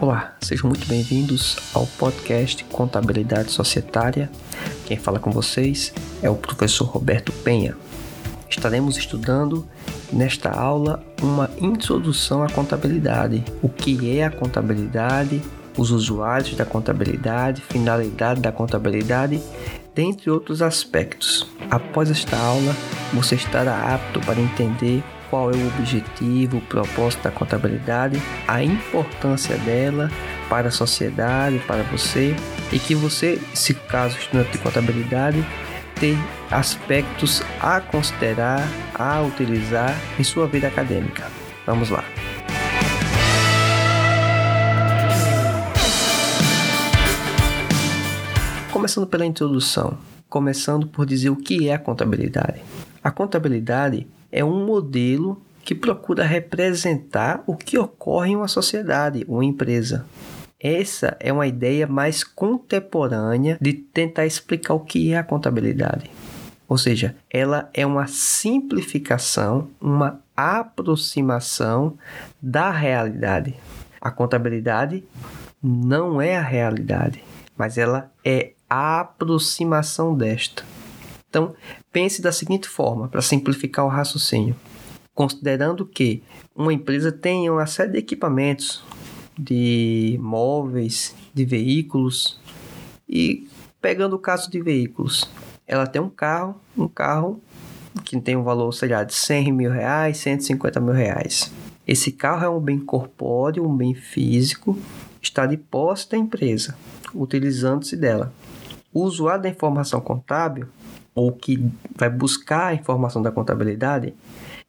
Olá, sejam muito bem-vindos ao podcast Contabilidade Societária. Quem fala com vocês é o professor Roberto Penha. Estaremos estudando nesta aula uma introdução à contabilidade, o que é a contabilidade, os usuários da contabilidade, finalidade da contabilidade, dentre outros aspectos. Após esta aula, você estará apto para entender qual é o objetivo, o propósito da contabilidade, a importância dela para a sociedade, para você, e que você, se caso estudante de contabilidade, tem aspectos a considerar, a utilizar em sua vida acadêmica. Vamos lá. Começando pela introdução, começando por dizer o que é a contabilidade. A contabilidade é um modelo que procura representar o que ocorre em uma sociedade, uma empresa. Essa é uma ideia mais contemporânea de tentar explicar o que é a contabilidade. Ou seja, ela é uma simplificação, uma aproximação da realidade. A contabilidade não é a realidade, mas ela é a aproximação desta. Então, pense da seguinte forma, para simplificar o raciocínio. Considerando que uma empresa tem uma série de equipamentos, de móveis, de veículos, e pegando o caso de veículos, ela tem um carro, um carro que tem um valor, sei lá, de 100 mil reais, 150 mil reais. Esse carro é um bem corpóreo, um bem físico, está de posse da empresa, utilizando-se dela. O usuário da informação contábil ou que vai buscar a informação da contabilidade,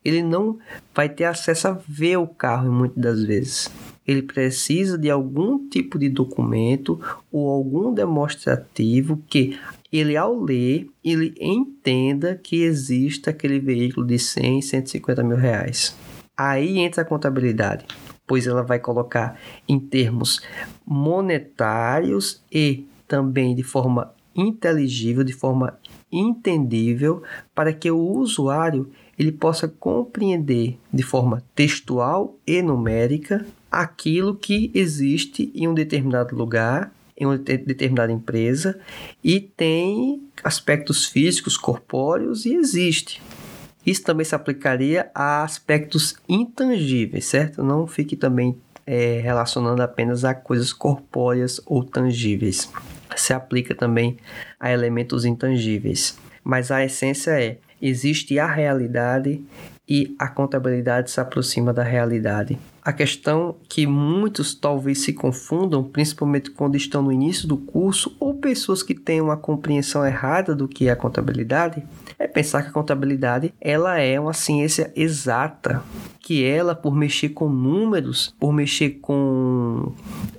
ele não vai ter acesso a ver o carro muitas das vezes. Ele precisa de algum tipo de documento ou algum demonstrativo que ele, ao ler, ele entenda que existe aquele veículo de 100, 150 mil reais. Aí entra a contabilidade, pois ela vai colocar em termos monetários e também de forma inteligível, de forma entendível para que o usuário ele possa compreender de forma textual e numérica aquilo que existe em um determinado lugar, em uma determinada empresa e tem aspectos físicos, corpóreos e existe. Isso também se aplicaria a aspectos intangíveis, certo? Não fique também é, relacionando apenas a coisas corpóreas ou tangíveis se aplica também a elementos intangíveis. Mas a essência é: existe a realidade e a contabilidade se aproxima da realidade. A questão que muitos talvez se confundam, principalmente quando estão no início do curso ou pessoas que têm uma compreensão errada do que é a contabilidade, é pensar que a contabilidade ela é uma ciência exata, que ela por mexer com números, por mexer com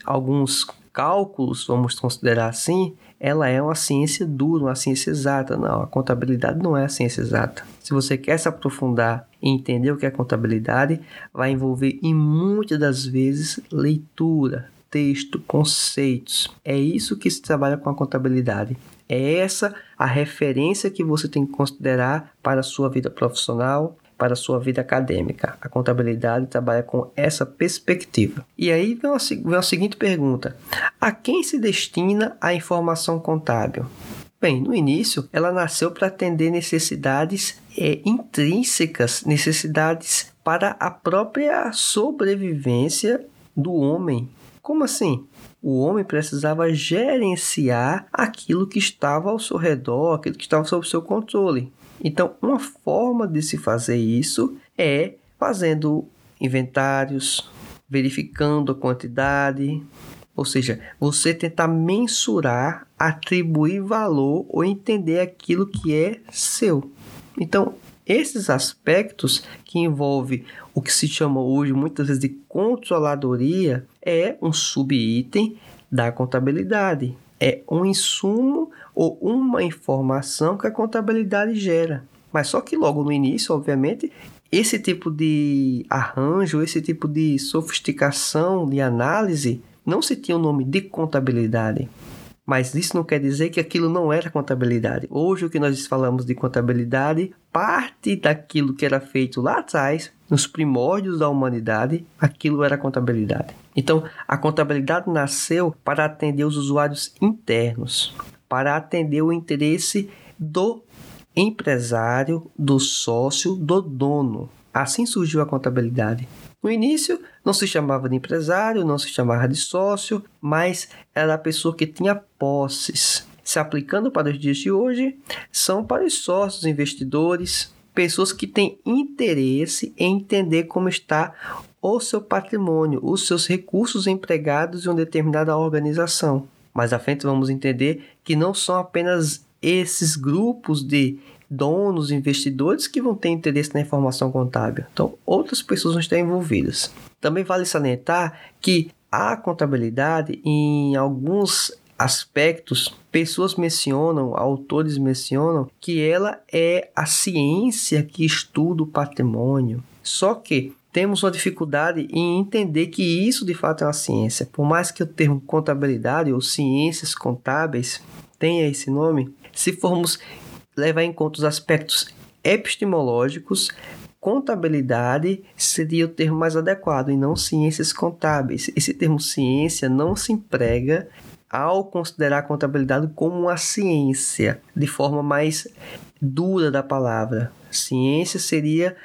alguns cálculos, vamos considerar assim, ela é uma ciência dura, uma ciência exata. Não, a contabilidade não é a ciência exata. Se você quer se aprofundar e entender o que é contabilidade, vai envolver em muitas das vezes leitura, texto, conceitos. É isso que se trabalha com a contabilidade. É essa a referência que você tem que considerar para a sua vida profissional, para sua vida acadêmica. A contabilidade trabalha com essa perspectiva. E aí vem a, vem a seguinte pergunta: a quem se destina a informação contábil? Bem, no início, ela nasceu para atender necessidades é, intrínsecas, necessidades para a própria sobrevivência do homem. Como assim? O homem precisava gerenciar aquilo que estava ao seu redor, aquilo que estava sob seu controle. Então, uma forma de se fazer isso é fazendo inventários, verificando a quantidade, ou seja, você tentar mensurar, atribuir valor ou entender aquilo que é seu. Então, esses aspectos que envolve o que se chama hoje muitas vezes de controladoria é um subitem da contabilidade. É um insumo ou uma informação que a contabilidade gera. Mas só que logo no início, obviamente, esse tipo de arranjo, esse tipo de sofisticação de análise não se tinha o nome de contabilidade. Mas isso não quer dizer que aquilo não era contabilidade. Hoje, o que nós falamos de contabilidade parte daquilo que era feito lá atrás, nos primórdios da humanidade, aquilo era contabilidade. Então, a contabilidade nasceu para atender os usuários internos, para atender o interesse do empresário, do sócio, do dono. Assim surgiu a contabilidade. No início, não se chamava de empresário, não se chamava de sócio, mas era a pessoa que tinha posses. Se aplicando para os dias de hoje, são para os sócios, investidores, pessoas que têm interesse em entender como está o seu patrimônio, os seus recursos empregados em uma determinada organização. Mais à frente vamos entender que não são apenas esses grupos de donos, investidores que vão ter interesse na informação contábil. Então, outras pessoas vão estar envolvidas. Também vale salientar que a contabilidade, em alguns aspectos, pessoas mencionam, autores mencionam que ela é a ciência que estuda o patrimônio. Só que temos uma dificuldade em entender que isso de fato é uma ciência. Por mais que o termo contabilidade ou ciências contábeis tenha esse nome, se formos levar em conta os aspectos epistemológicos, contabilidade seria o termo mais adequado e não ciências contábeis. Esse termo ciência não se emprega ao considerar a contabilidade como uma ciência, de forma mais dura da palavra. Ciência seria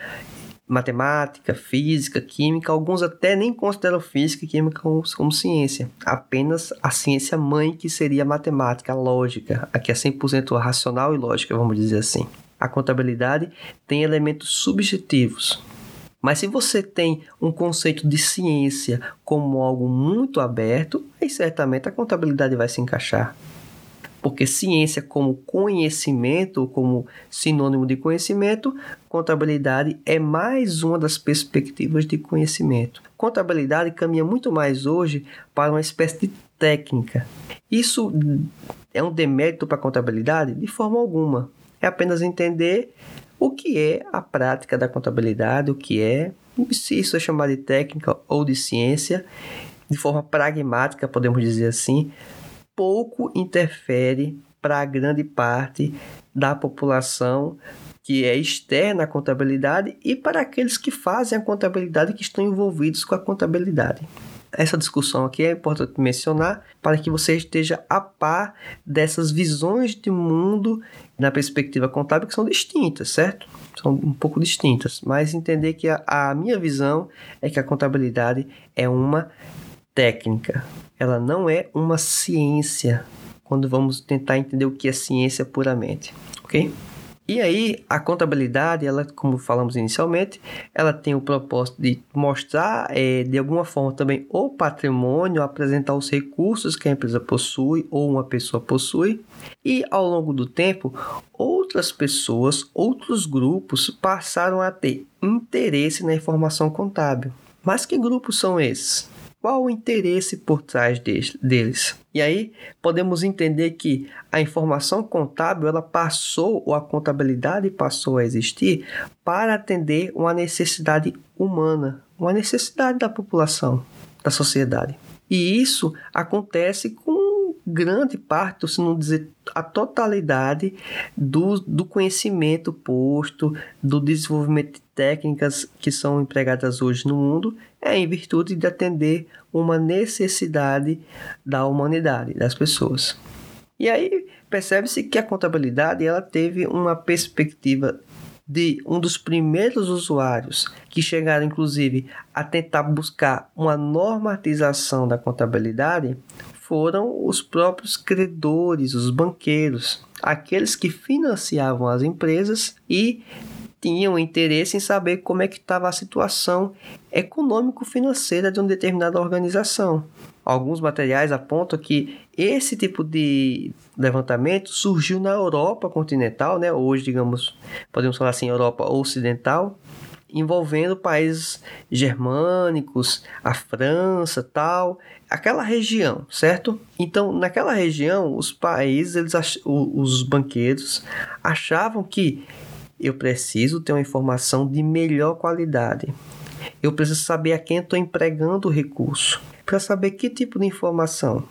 matemática, física, química, alguns até nem consideram física e química como, como, ciência, apenas a ciência mãe que seria a matemática, a lógica, a que é 100% racional e lógica, vamos dizer assim. A contabilidade tem elementos subjetivos, mas se você tem um conceito de ciência como algo muito aberto, aí certamente a contabilidade vai se encaixar porque ciência como conhecimento, como sinônimo de conhecimento, contabilidade é mais uma das perspectivas de conhecimento. Contabilidade caminha muito mais hoje para uma espécie de técnica. Isso é um demérito para a contabilidade? De forma alguma. É apenas entender o que é a prática da contabilidade, o que é, se isso é chamado de técnica ou de ciência, de forma pragmática, podemos dizer assim, pouco interfere para a grande parte da população que é externa à contabilidade e para aqueles que fazem a contabilidade que estão envolvidos com a contabilidade. Essa discussão aqui é importante mencionar para que você esteja a par dessas visões de mundo na perspectiva contábil que são distintas, certo? São um pouco distintas, mas entender que a, a minha visão é que a contabilidade é uma técnica, ela não é uma ciência quando vamos tentar entender o que é ciência puramente, ok? E aí, a contabilidade, ela, como falamos inicialmente, ela tem o propósito de mostrar, é, de alguma forma, também o patrimônio, apresentar os recursos que a empresa possui ou uma pessoa possui. E ao longo do tempo, outras pessoas, outros grupos passaram a ter interesse na informação contábil. Mas que grupos são esses? Qual o interesse por trás deles? E aí podemos entender que a informação contábil ela passou ou a contabilidade passou a existir para atender uma necessidade humana, uma necessidade da população, da sociedade. E isso acontece com grande parte, se não dizer a totalidade do, do conhecimento posto, do desenvolvimento de técnicas que são empregadas hoje no mundo é em virtude de atender uma necessidade da humanidade, das pessoas. E aí percebe-se que a contabilidade ela teve uma perspectiva de um dos primeiros usuários que chegaram inclusive a tentar buscar uma normatização da contabilidade foram os próprios credores, os banqueiros. aqueles que financiavam as empresas e tinham interesse em saber como é que estava a situação econômico-financeira de uma determinada organização. Alguns materiais apontam que esse tipo de levantamento surgiu na Europa continental, né? hoje, digamos, podemos falar assim, Europa Ocidental, envolvendo países germânicos, a França, tal, aquela região, certo? Então, naquela região, os países, eles os banqueiros achavam que eu preciso ter uma informação de melhor qualidade. Eu preciso saber a quem estou empregando o recurso. Para saber que tipo de informação.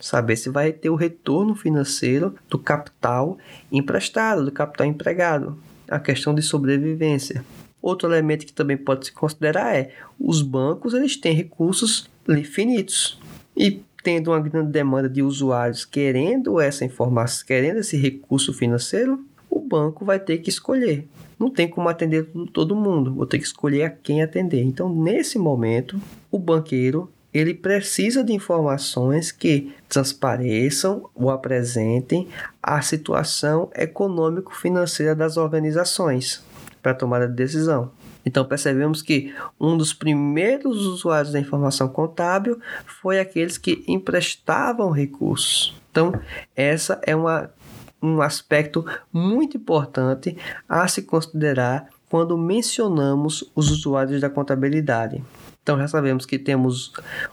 Saber se vai ter o retorno financeiro do capital emprestado, do capital empregado. A questão de sobrevivência. Outro elemento que também pode se considerar é os bancos eles têm recursos infinitos e tendo uma grande demanda de usuários querendo essa informação, querendo esse recurso financeiro, o banco vai ter que escolher. Não tem como atender todo mundo, vou ter que escolher a quem atender. Então, nesse momento, o banqueiro ele precisa de informações que transpareçam ou apresentem a situação econômico-financeira das organizações para a tomada de decisão. Então percebemos que um dos primeiros usuários da informação contábil foi aqueles que emprestavam recursos. Então, essa é uma, um aspecto muito importante a se considerar quando mencionamos os usuários da contabilidade. Então já sabemos que temos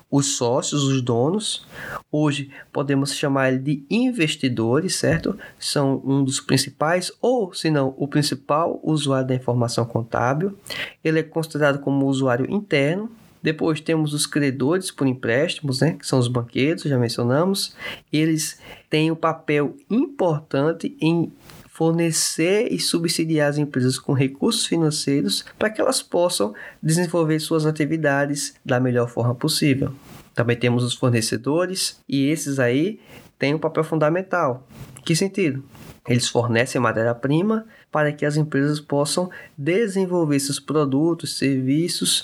os sócios, os donos. Hoje podemos chamar ele de investidores, certo? São um dos principais, ou se não, o principal usuário da informação contábil. Ele é considerado como usuário interno. Depois temos os credores por empréstimos, né, que são os banqueiros, já mencionamos. Eles têm um papel importante em fornecer e subsidiar as empresas com recursos financeiros para que elas possam desenvolver suas atividades da melhor forma possível. Também temos os fornecedores e esses aí têm um papel fundamental. Que sentido? Eles fornecem matéria-prima para que as empresas possam desenvolver seus produtos, serviços,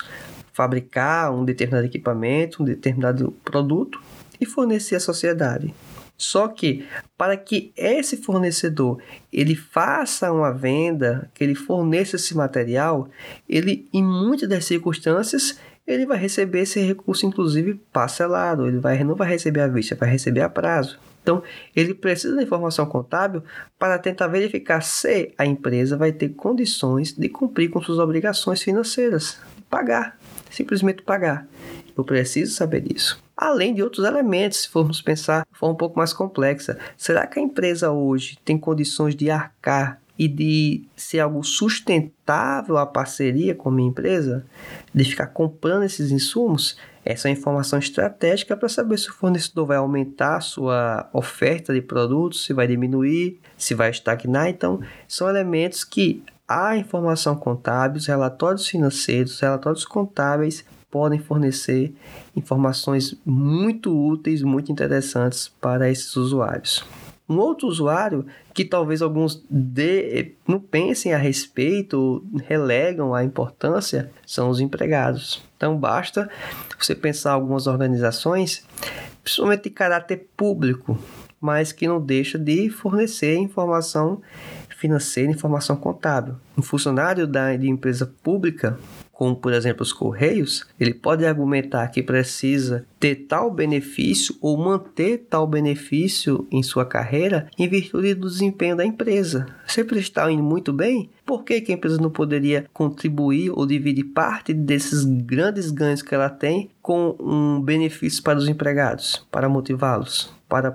fabricar um determinado equipamento, um determinado produto e fornecer à sociedade. Só que para que esse fornecedor ele faça uma venda, que ele forneça esse material, ele em muitas das circunstâncias ele vai receber esse recurso inclusive parcelado, ele vai não vai receber à vista, vai receber a prazo. Então, ele precisa da informação contábil para tentar verificar se a empresa vai ter condições de cumprir com suas obrigações financeiras, pagar, simplesmente pagar. Eu preciso saber disso além de outros elementos, se formos pensar de forma um pouco mais complexa. Será que a empresa hoje tem condições de arcar e de ser algo sustentável a parceria com a minha empresa? De ficar comprando esses insumos? Essa é informação estratégica para saber se o fornecedor vai aumentar a sua oferta de produtos, se vai diminuir, se vai estagnar. Então, são elementos que a informação contábil, os relatórios financeiros, os relatórios contábeis podem fornecer informações muito úteis, muito interessantes para esses usuários. Um outro usuário que talvez alguns de, não pensem a respeito, relegam a importância, são os empregados. Então basta você pensar algumas organizações, principalmente de caráter público, mas que não deixa de fornecer informação financeira, informação contábil. Um funcionário da, de empresa pública como por exemplo os Correios, ele pode argumentar que precisa ter tal benefício ou manter tal benefício em sua carreira em virtude do desempenho da empresa. Se ele está indo muito bem, por que, que a empresa não poderia contribuir ou dividir parte desses grandes ganhos que ela tem com um benefício para os empregados, para motivá-los, para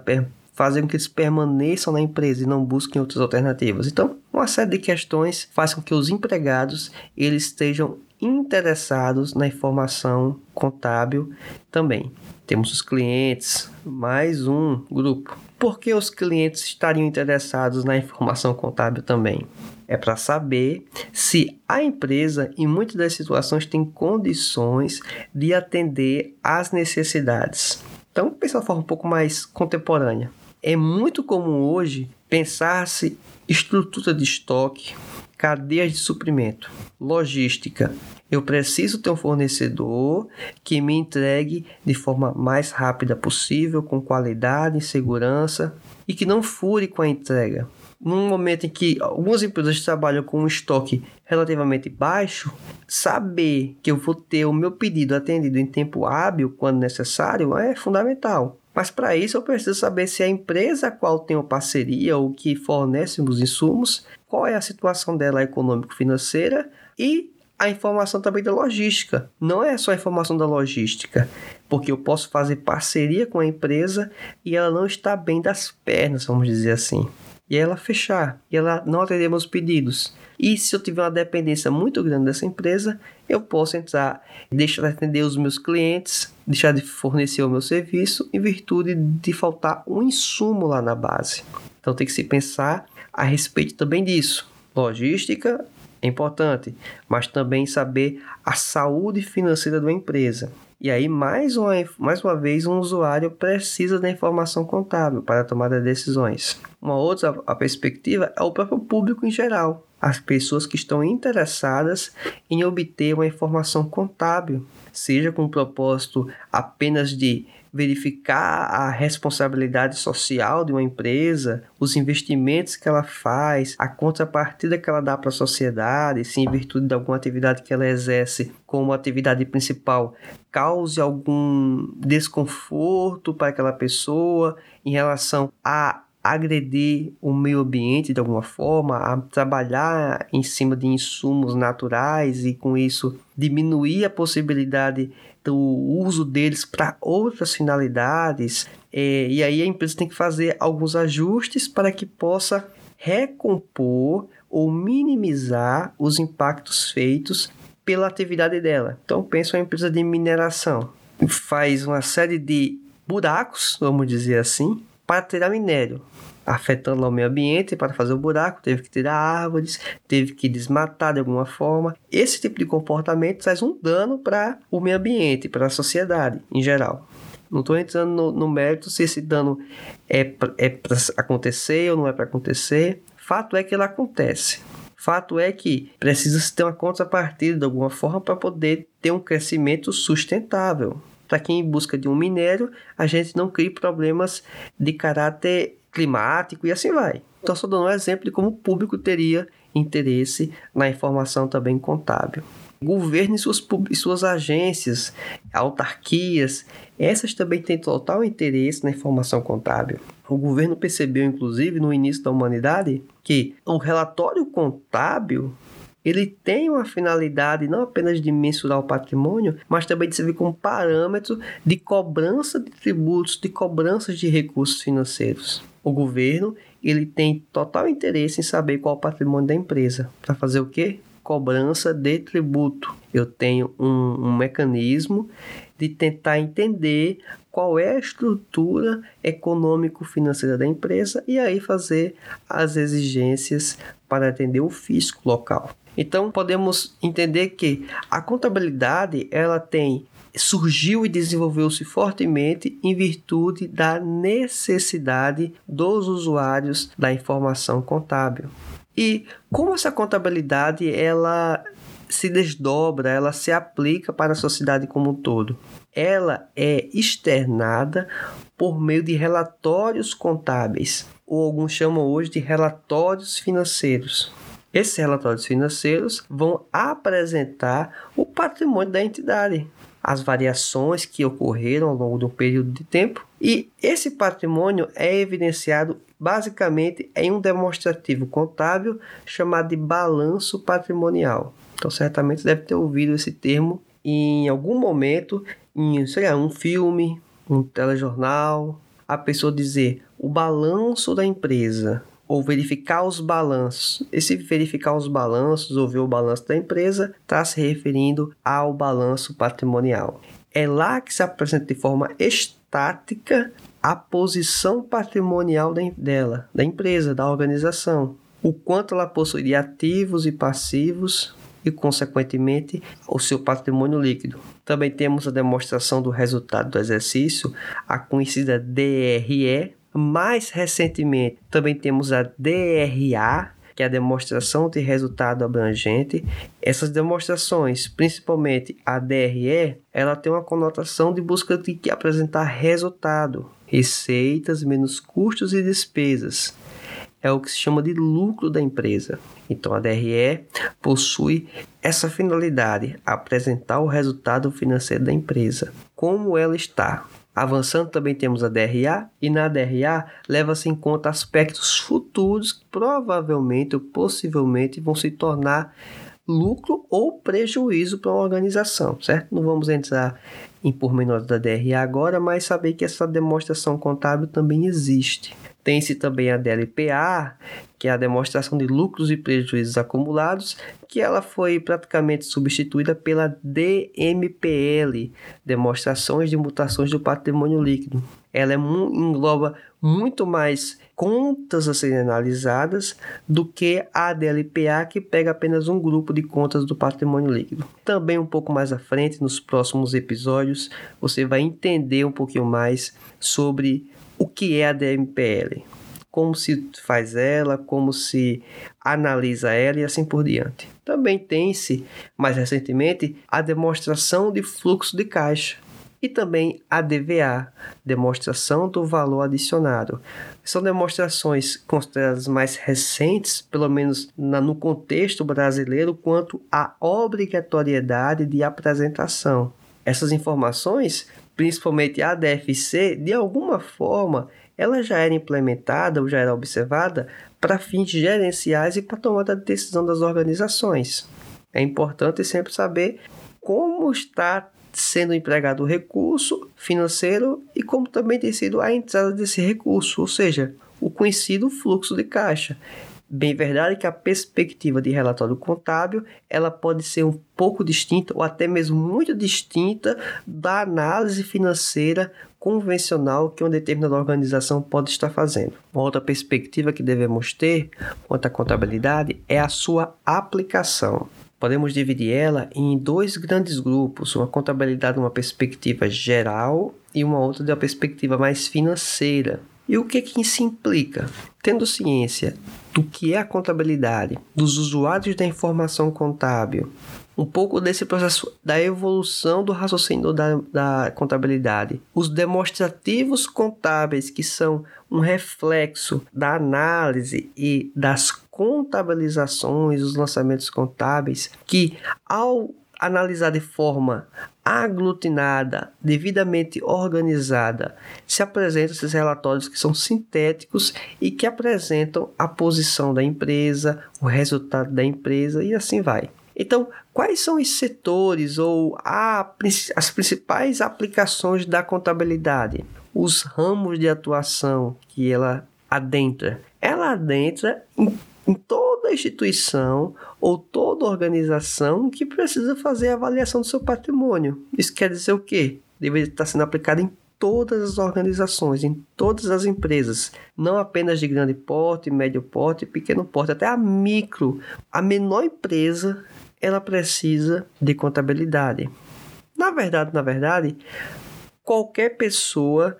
fazer com que eles permaneçam na empresa e não busquem outras alternativas. Então, uma série de questões faz com que os empregados eles estejam interessados na informação contábil também. Temos os clientes, mais um grupo. Por que os clientes estariam interessados na informação contábil também? É para saber se a empresa, em muitas das situações, tem condições de atender às necessidades. Então, pensar de forma um pouco mais contemporânea. É muito comum hoje pensar-se estrutura de estoque, cadeias de suprimento, logística. Eu preciso ter um fornecedor que me entregue de forma mais rápida possível, com qualidade segurança e que não fure com a entrega. num momento em que algumas empresas trabalham com um estoque relativamente baixo, saber que eu vou ter o meu pedido atendido em tempo hábil, quando necessário, é fundamental. Mas para isso eu preciso saber se a empresa a qual tenho parceria ou que fornece os insumos, qual é a situação dela econômico-financeira e a informação também da logística. Não é só a informação da logística, porque eu posso fazer parceria com a empresa e ela não está bem das pernas, vamos dizer assim. E ela fechar, e ela não atender meus pedidos. E se eu tiver uma dependência muito grande dessa empresa, eu posso entrar, deixar de atender os meus clientes, deixar de fornecer o meu serviço em virtude de faltar um insumo lá na base. Então tem que se pensar a respeito também disso. Logística é importante, mas também saber a saúde financeira da empresa. E aí, mais uma, mais uma vez, um usuário precisa da informação contábil para tomar decisões. Uma outra a perspectiva é o próprio público em geral, as pessoas que estão interessadas em obter uma informação contábil, seja com o propósito apenas de verificar a responsabilidade social de uma empresa, os investimentos que ela faz, a contrapartida que ela dá para a sociedade, se em virtude de alguma atividade que ela exerce como atividade principal cause algum desconforto para aquela pessoa em relação a agredir o meio ambiente de alguma forma, a trabalhar em cima de insumos naturais e com isso diminuir a possibilidade do uso deles para outras finalidades. É, e aí a empresa tem que fazer alguns ajustes para que possa recompor ou minimizar os impactos feitos pela atividade dela. Então pensa uma empresa de mineração, faz uma série de buracos, vamos dizer assim, para tirar minério afetando o meio ambiente para fazer o buraco, teve que tirar árvores, teve que desmatar de alguma forma. Esse tipo de comportamento traz um dano para o meio ambiente, para a sociedade em geral. Não estou entrando no, no, mérito se esse dano é para é acontecer ou não é para acontecer. Fato é que ele acontece. Fato é que precisa se ter uma contrapartida de alguma forma para poder ter um crescimento sustentável. Para quem em busca de um minério, a gente não cria problemas de caráter climático e assim vai. Então, só dando um exemplo de como o público teria interesse na informação também contábil. Governo e suas, e suas agências, autarquias, essas também têm total interesse na informação contábil. O governo percebeu, inclusive, no início da humanidade, que o relatório contábil ele tem uma finalidade não apenas de mensurar o patrimônio, mas também de servir como parâmetro de cobrança de tributos, de cobranças de recursos financeiros o governo ele tem total interesse em saber qual é o patrimônio da empresa. Para fazer o quê? Cobrança de tributo. Eu tenho um, um mecanismo de tentar entender qual é a estrutura econômico-financeira da empresa e aí fazer as exigências para atender o fisco local. Então podemos entender que a contabilidade ela tem surgiu e desenvolveu-se fortemente em virtude da necessidade dos usuários da informação contábil. E como essa contabilidade ela se desdobra, ela se aplica para a sociedade como um todo. Ela é externada por meio de relatórios contábeis, ou alguns chamam hoje de relatórios financeiros. Esses relatórios financeiros vão apresentar o patrimônio da entidade, as variações que ocorreram ao longo um período de tempo, e esse patrimônio é evidenciado basicamente em um demonstrativo contábil chamado de balanço patrimonial. Então, certamente deve ter ouvido esse termo em algum momento, em sei lá, um filme, um telejornal, a pessoa dizer o balanço da empresa ou verificar os balanços. Esse verificar os balanços ou ver o balanço da empresa está se referindo ao balanço patrimonial. É lá que se apresenta de forma estática a posição patrimonial dela, da empresa, da organização, o quanto ela possui de ativos e passivos e, consequentemente, o seu patrimônio líquido. Também temos a demonstração do resultado do exercício, a conhecida DRE, mais recentemente, também temos a DRA, que é a demonstração de resultado abrangente. Essas demonstrações, principalmente a DRE, ela tem uma conotação de busca de apresentar resultado, receitas menos custos e despesas. é o que se chama de lucro da empresa. Então a DRE possui essa finalidade, apresentar o resultado financeiro da empresa, como ela está. Avançando também temos a DRA e na DRA leva-se em conta aspectos futuros que provavelmente ou possivelmente vão se tornar lucro ou prejuízo para uma organização, certo? Não vamos entrar em pormenores da DRA agora, mas saber que essa demonstração contábil também existe. Tem-se também a DLPA, que é a demonstração de lucros e prejuízos acumulados, que ela foi praticamente substituída pela DMPL, demonstrações de mutações do patrimônio líquido. Ela é, engloba muito mais contas a serem analisadas do que a DLPA, que pega apenas um grupo de contas do patrimônio líquido. Também um pouco mais à frente, nos próximos episódios, você vai entender um pouquinho mais sobre o que é a DMPL, como se faz ela, como se analisa ela e assim por diante. Também tem-se, mais recentemente, a demonstração de fluxo de caixa e também a DVA, demonstração do valor adicionado. São demonstrações consideradas mais recentes, pelo menos no contexto brasileiro, quanto à obrigatoriedade de apresentação. Essas informações principalmente a DFC, de alguma forma, ela já era implementada ou já era observada para fins gerenciais e para tomada de decisão das organizações. É importante sempre saber como está sendo empregado o recurso financeiro e como também tem sido a entrada desse recurso, ou seja, o conhecido fluxo de caixa. Bem verdade que a perspectiva de relatório contábil ela pode ser um pouco distinta ou até mesmo muito distinta da análise financeira convencional que uma determinada organização pode estar fazendo. Uma outra perspectiva que devemos ter quanto à contabilidade é a sua aplicação. Podemos dividir ela em dois grandes grupos, uma contabilidade uma perspectiva geral e uma outra de uma perspectiva mais financeira. E o que, que isso implica? Tendo ciência do que é a contabilidade, dos usuários da informação contábil, um pouco desse processo da evolução do raciocínio da, da contabilidade. Os demonstrativos contábeis, que são um reflexo da análise e das contabilizações, os lançamentos contábeis, que ao analisar de forma aglutinada, devidamente organizada, se apresentam esses relatórios que são sintéticos e que apresentam a posição da empresa, o resultado da empresa e assim vai. Então, quais são os setores ou a, as principais aplicações da contabilidade? Os ramos de atuação que ela adentra. Ela adentra em, em toda instituição ou toda organização que precisa fazer a avaliação do seu patrimônio. Isso quer dizer o quê? Deveria estar sendo aplicado em todas as organizações, em todas as empresas, não apenas de grande porte, médio porte, pequeno porte, até a micro, a menor empresa, ela precisa de contabilidade. Na verdade, na verdade, qualquer pessoa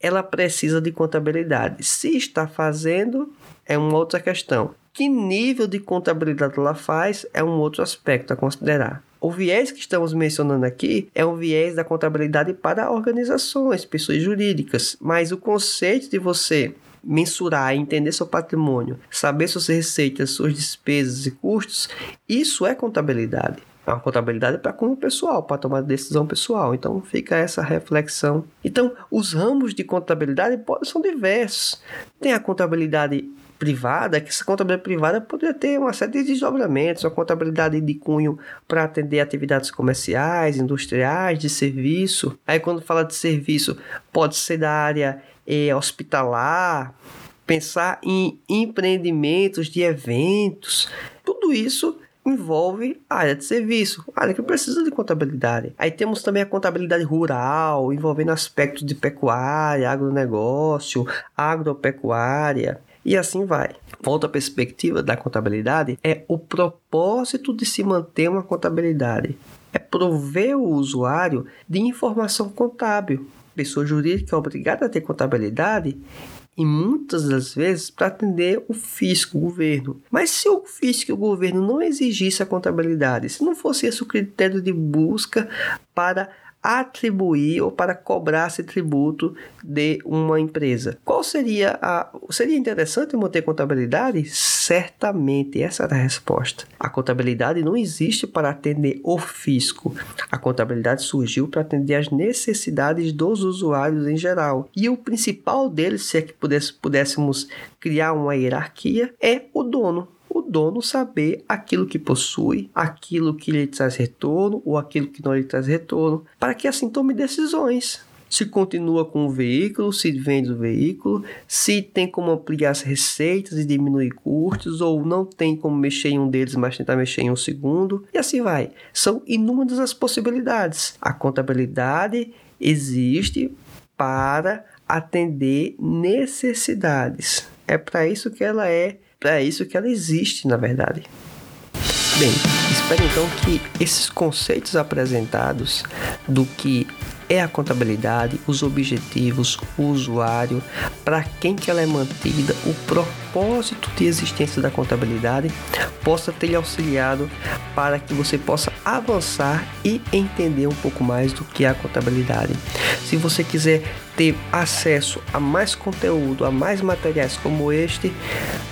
ela precisa de contabilidade. Se está fazendo, é uma outra questão. Que nível de contabilidade ela faz é um outro aspecto a considerar. O viés que estamos mencionando aqui é um viés da contabilidade para organizações, pessoas jurídicas, mas o conceito de você mensurar, entender seu patrimônio, saber suas receitas, suas despesas e custos, isso é contabilidade. É uma contabilidade para como pessoal, para tomar decisão pessoal. Então fica essa reflexão. Então, os ramos de contabilidade são diversos. Tem a contabilidade privada, que essa contabilidade privada poderia ter uma série de desdobramentos, uma contabilidade de cunho para atender atividades comerciais, industriais, de serviço. Aí quando fala de serviço, pode ser da área é, hospitalar, pensar em empreendimentos de eventos, tudo isso envolve a área de serviço, área que precisa de contabilidade. Aí temos também a contabilidade rural, envolvendo aspectos de pecuária, agronegócio, agropecuária e assim vai. Outra perspectiva da contabilidade é o propósito de se manter uma contabilidade. É prover o usuário de informação contábil pessoa jurídica é obrigada a ter contabilidade e muitas das vezes para atender o fisco, o governo. Mas se o fisco e o governo não exigissem a contabilidade, se não fosse esse o critério de busca para atribuir ou para cobrar esse tributo de uma empresa. Qual seria a. Seria interessante manter contabilidade? Certamente, essa era a resposta. A contabilidade não existe para atender o fisco. A contabilidade surgiu para atender as necessidades dos usuários em geral. E o principal deles, se é que pudéssemos criar uma hierarquia, é o dono o dono saber aquilo que possui, aquilo que lhe traz retorno ou aquilo que não lhe traz retorno, para que assim tome decisões. Se continua com o veículo, se vende o veículo, se tem como ampliar as receitas e diminuir custos, ou não tem como mexer em um deles, mas tentar mexer em um segundo, e assim vai. São inúmeras as possibilidades. A contabilidade existe para atender necessidades. É para isso que ela é é isso que ela existe, na verdade. Bem, espero então que esses conceitos apresentados do que é a contabilidade, os objetivos, o usuário, para quem que ela é mantida, o propósito de existência da contabilidade possa ter lhe auxiliado para que você possa avançar e entender um pouco mais do que é a contabilidade. Se você quiser ter acesso a mais conteúdo, a mais materiais como este,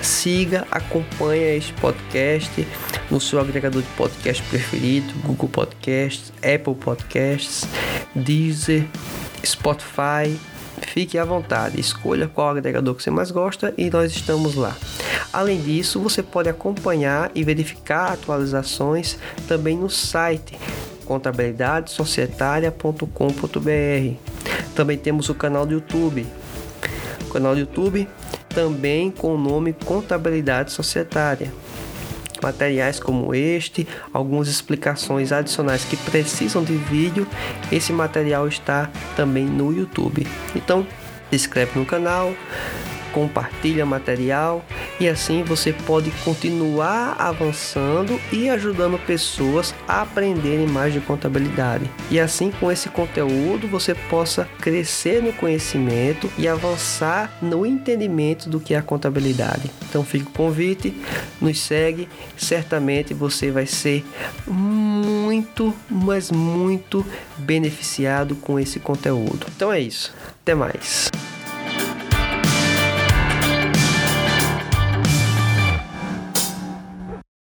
siga, acompanhe este podcast no seu agregador de podcast preferido, Google Podcasts, Apple Podcasts, Deezer, Spotify. Fique à vontade, escolha qual agregador que você mais gosta e nós estamos lá. Além disso, você pode acompanhar e verificar atualizações também no site contabilidadesocietária.com.br. Também temos o canal do YouTube. O canal do YouTube também com o nome Contabilidade Societária. Materiais como este, algumas explicações adicionais que precisam de vídeo, esse material está também no YouTube. Então, se inscreve no canal, compartilha material e assim você pode continuar avançando e ajudando pessoas a aprenderem mais de contabilidade. E assim com esse conteúdo você possa crescer no conhecimento e avançar no entendimento do que é a contabilidade. Então fica o convite, nos segue, certamente você vai ser muito, mas muito beneficiado com esse conteúdo. Então é isso. Até mais.